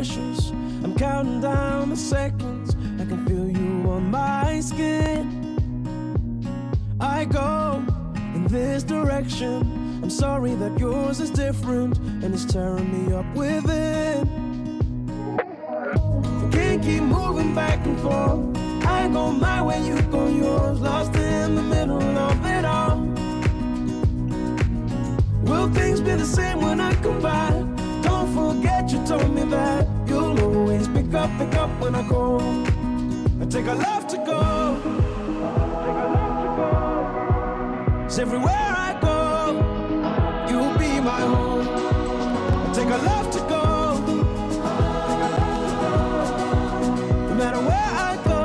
precious. I'm counting down the seconds. I can feel you on my skin. I go in this direction. I'm sorry that yours is different and it's tearing me up within. Pick up, when I call. I take a love to go. It's everywhere I go, you'll be my home. I take a love to go. No matter where I go,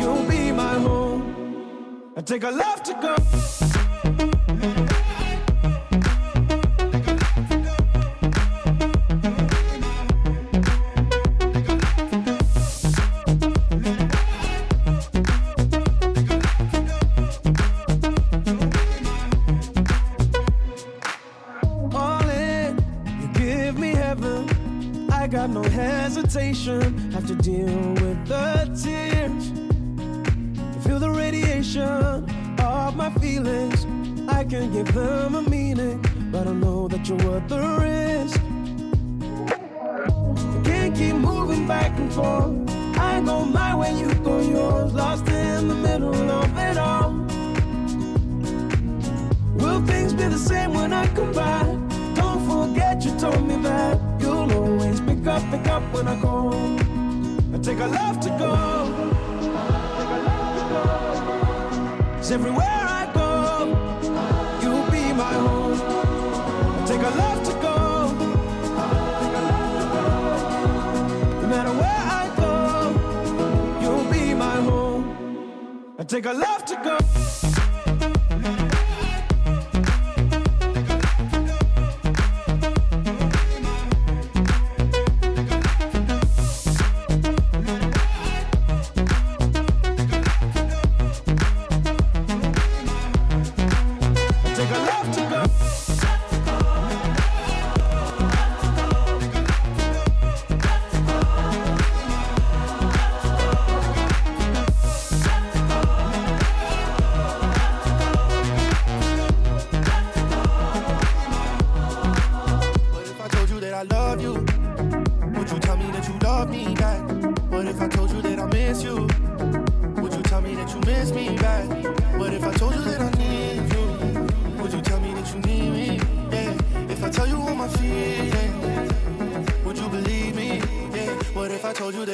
you'll be my home. I take a love to go. Got no hesitation. Have to deal with the tears. Feel the radiation of my feelings. I can give them a meaning, but I know that you're worth the risk. I can't keep moving back and forth. I go my way, you go yours. Lost in the middle of it all. Will things be the same when I come back? Don't forget you told me that you'll always up, pick up when I call. I take a love to go. It's everywhere I go, you'll be my home. I take a love to go. No matter where I go, you'll be my home. I take a love to go.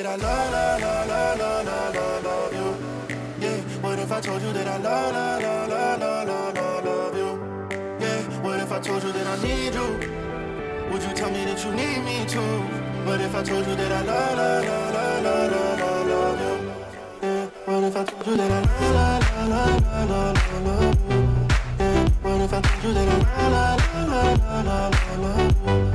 That I love, love, love, love, love, love, love, you? Yeah. What if I told you that I love, love, love, love, love, love, love, you? Yeah. What if I told you that I need you? Would you tell me that you need me too? What if I told you that I love, love, love, love, love, love, love you? Yeah. What if I told you that I love, love, love, love, love, love, you? Yeah. What if I told you that I love, love, love, love, love, love you?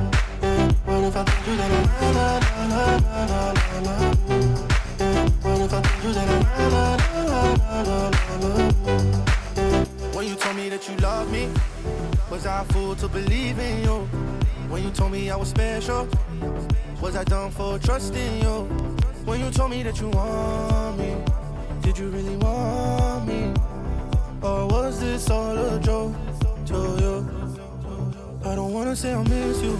When you told me that you love me, was I a fool to believe in you? When you told me I was special, was I dumb for trusting you? When you told me that you want me, did you really want me? Or was this all a joke to you? I don't wanna say I miss you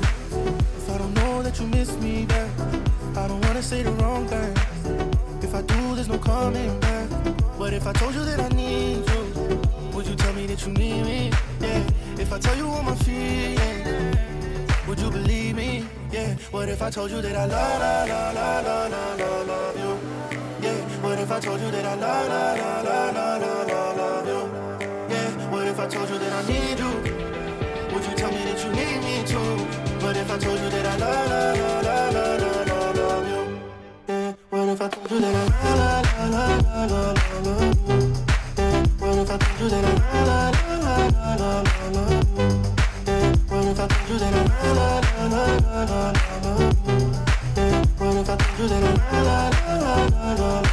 I don't know that you miss me back. I don't wanna say the wrong thing. If I do, there's no coming back. But if I told you that I need you? Would you tell me that you need me? Yeah. If I tell you all my feelings, would you believe me? Yeah. What if I told you that I love, love, love, love, love, love, love you? Yeah. What if I told you that I love, love, love, love, love, love, love you? Yeah. What if I told you that I need you? Would you tell me that you need me too? What if I told you that I love, love, love, love, love, love, love you? Yeah. What if I told you that I love, love, love, love, love, love you? Yeah. What if I told you that I love, love, love, love, love, love you? Yeah. What if I told you that I love, love, love, love, love, love, you? Yeah. What if I told you that I love, love, love, love, love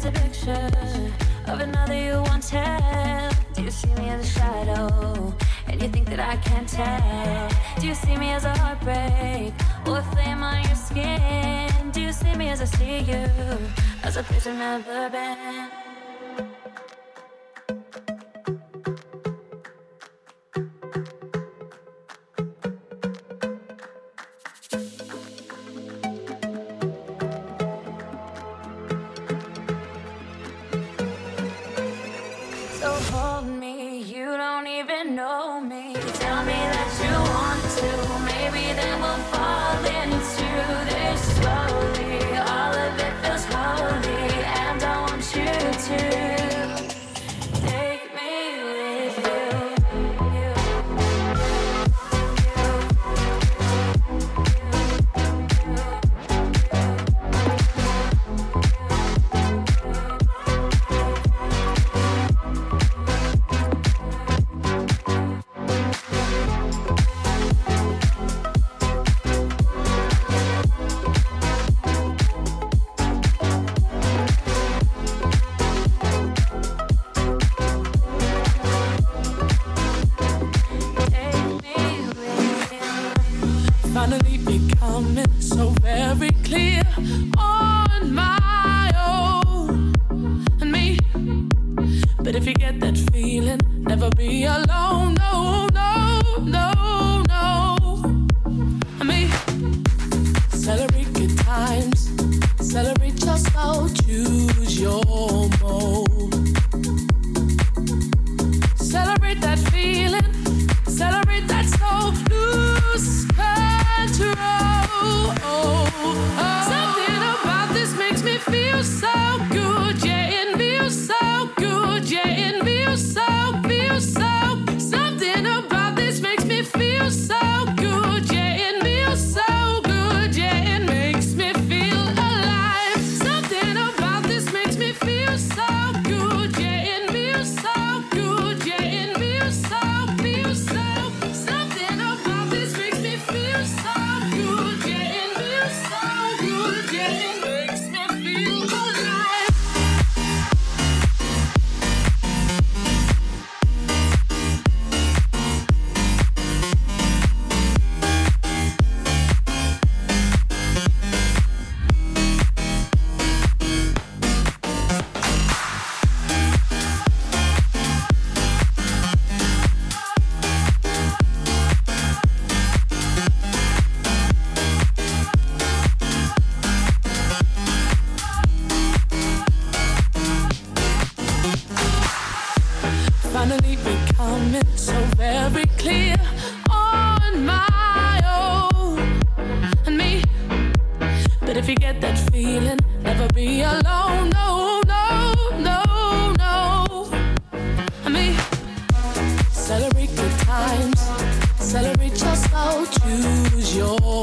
There's a picture of another you once had. Do you see me as a shadow? And you think that I can't tell? Do you see me as a heartbreak or a flame on your skin? Do you see me as I see you? As a prisoner of the band. choose your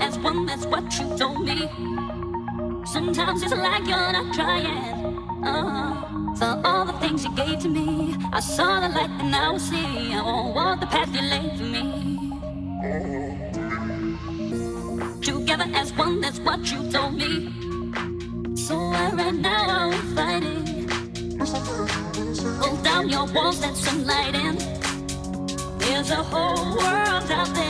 as one, that's what you told me. Sometimes it's like you're not trying. Uh, for all the things you gave to me, I saw the light and I see. I won't walk the path you laid for me. Together as one, that's what you told me. So why right now are we fighting? Pull down your walls, let some light in. There's a whole world out there.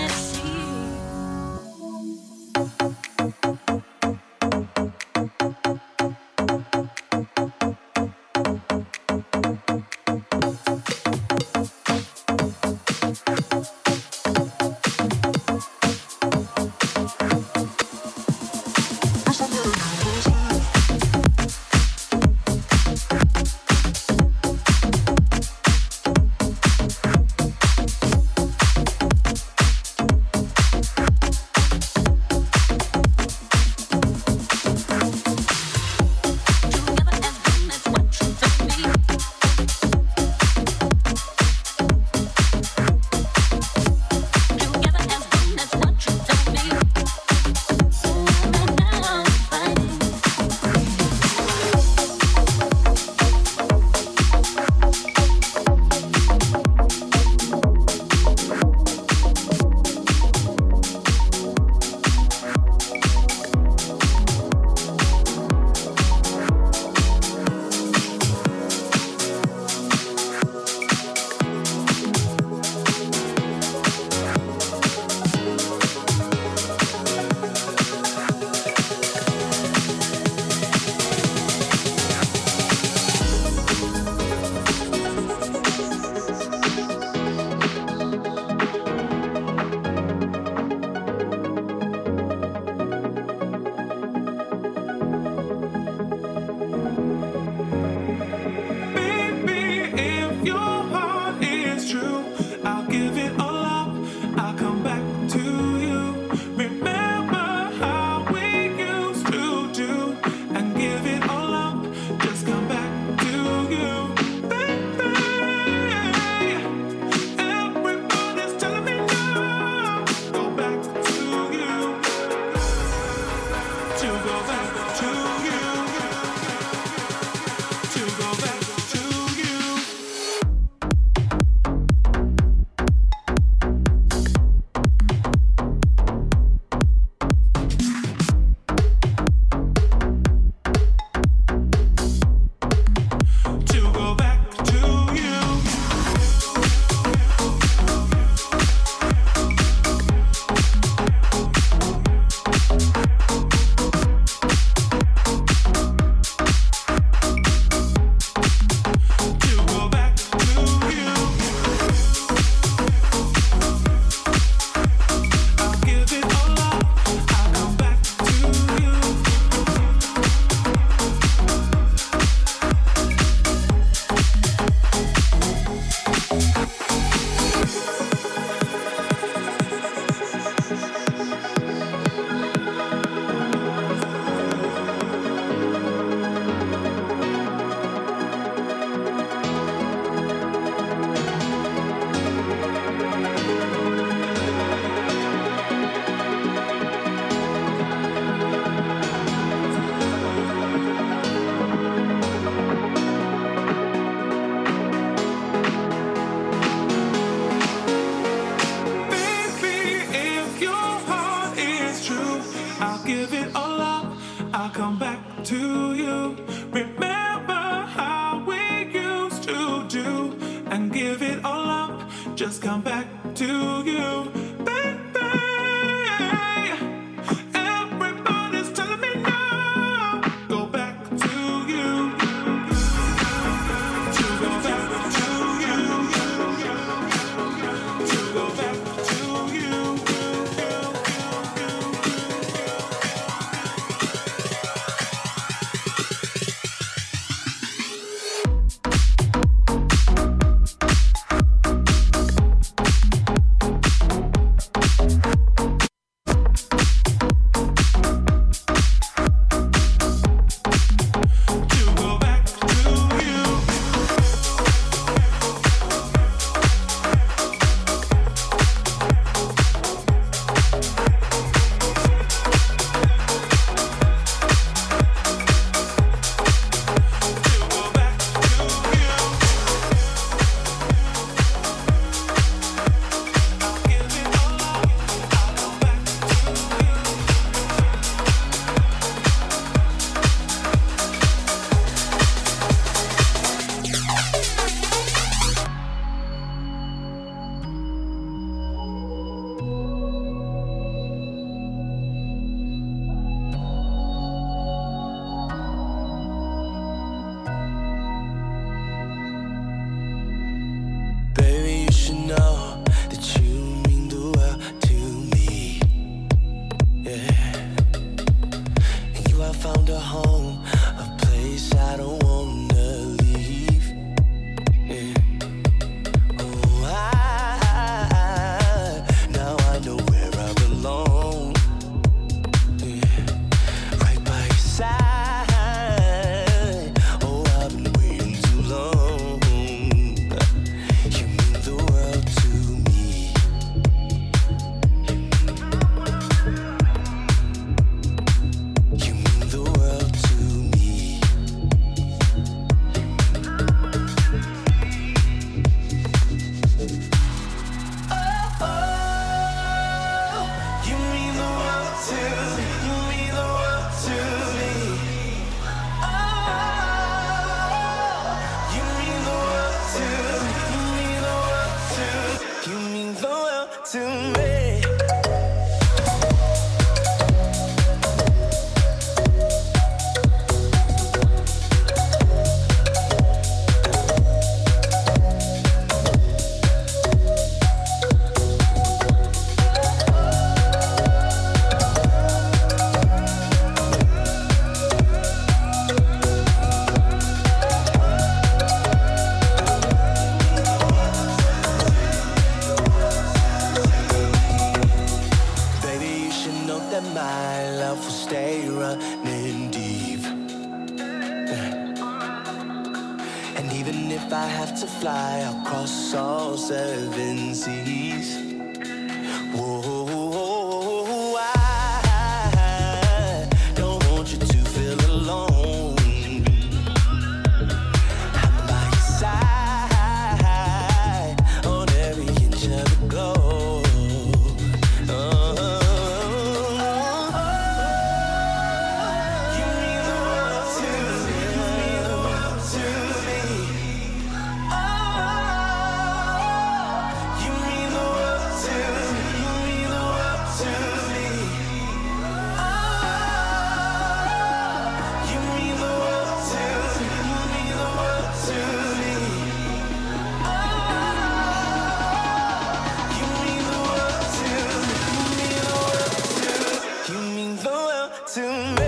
to me.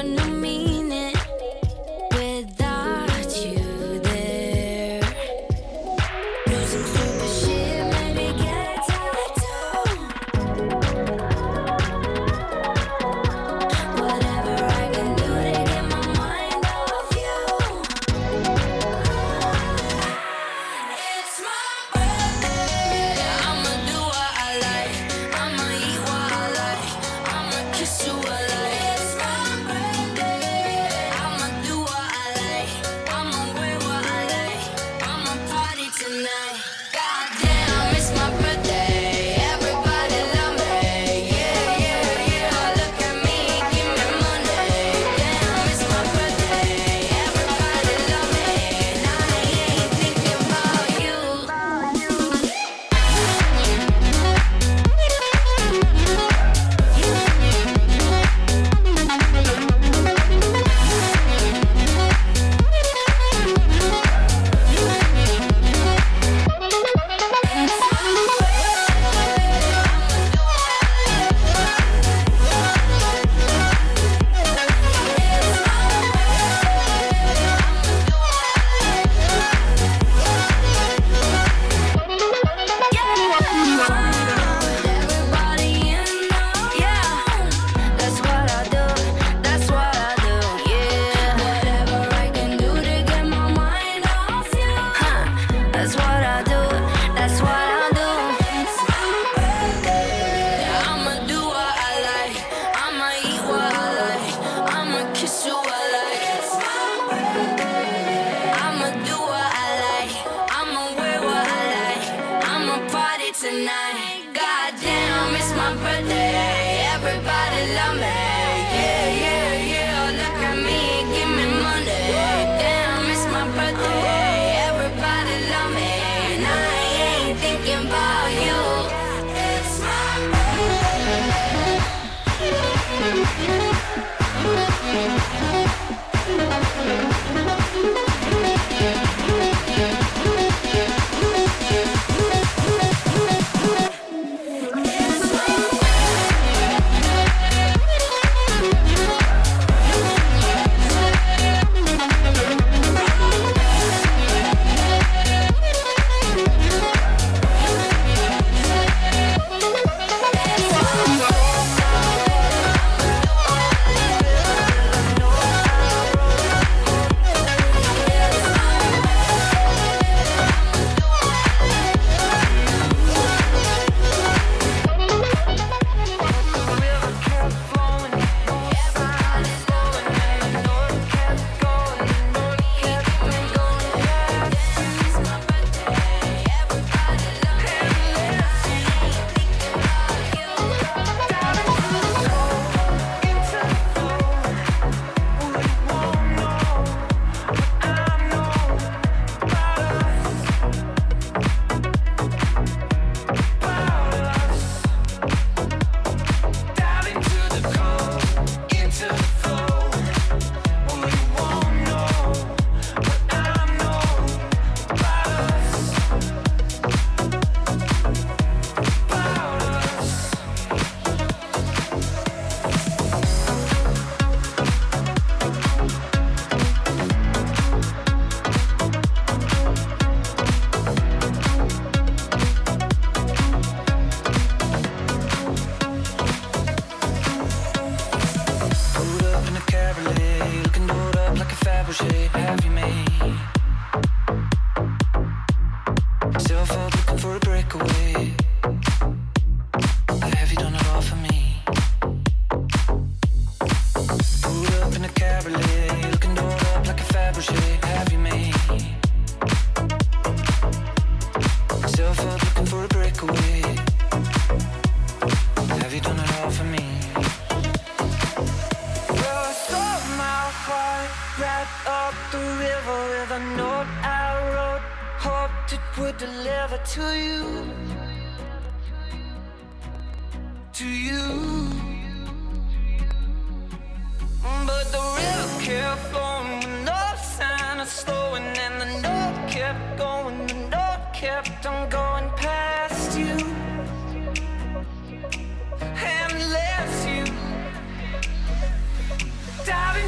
Off you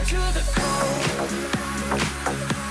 To the cold.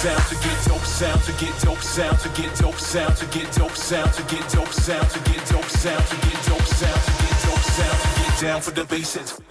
sound to get dope sound to get dope sound to get dope sound to get dope sound to get dope sound to get dope sound to get dope sound to get dope sound to get down for the basics.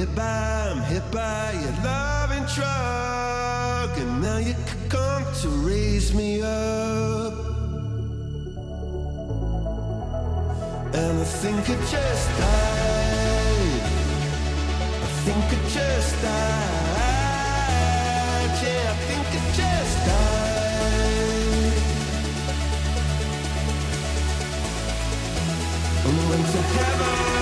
hit by, I'm hit by your loving truck, and now you come to raise me up. And I think I just died. I think I just died. Yeah, I think I just died. And went to heaven.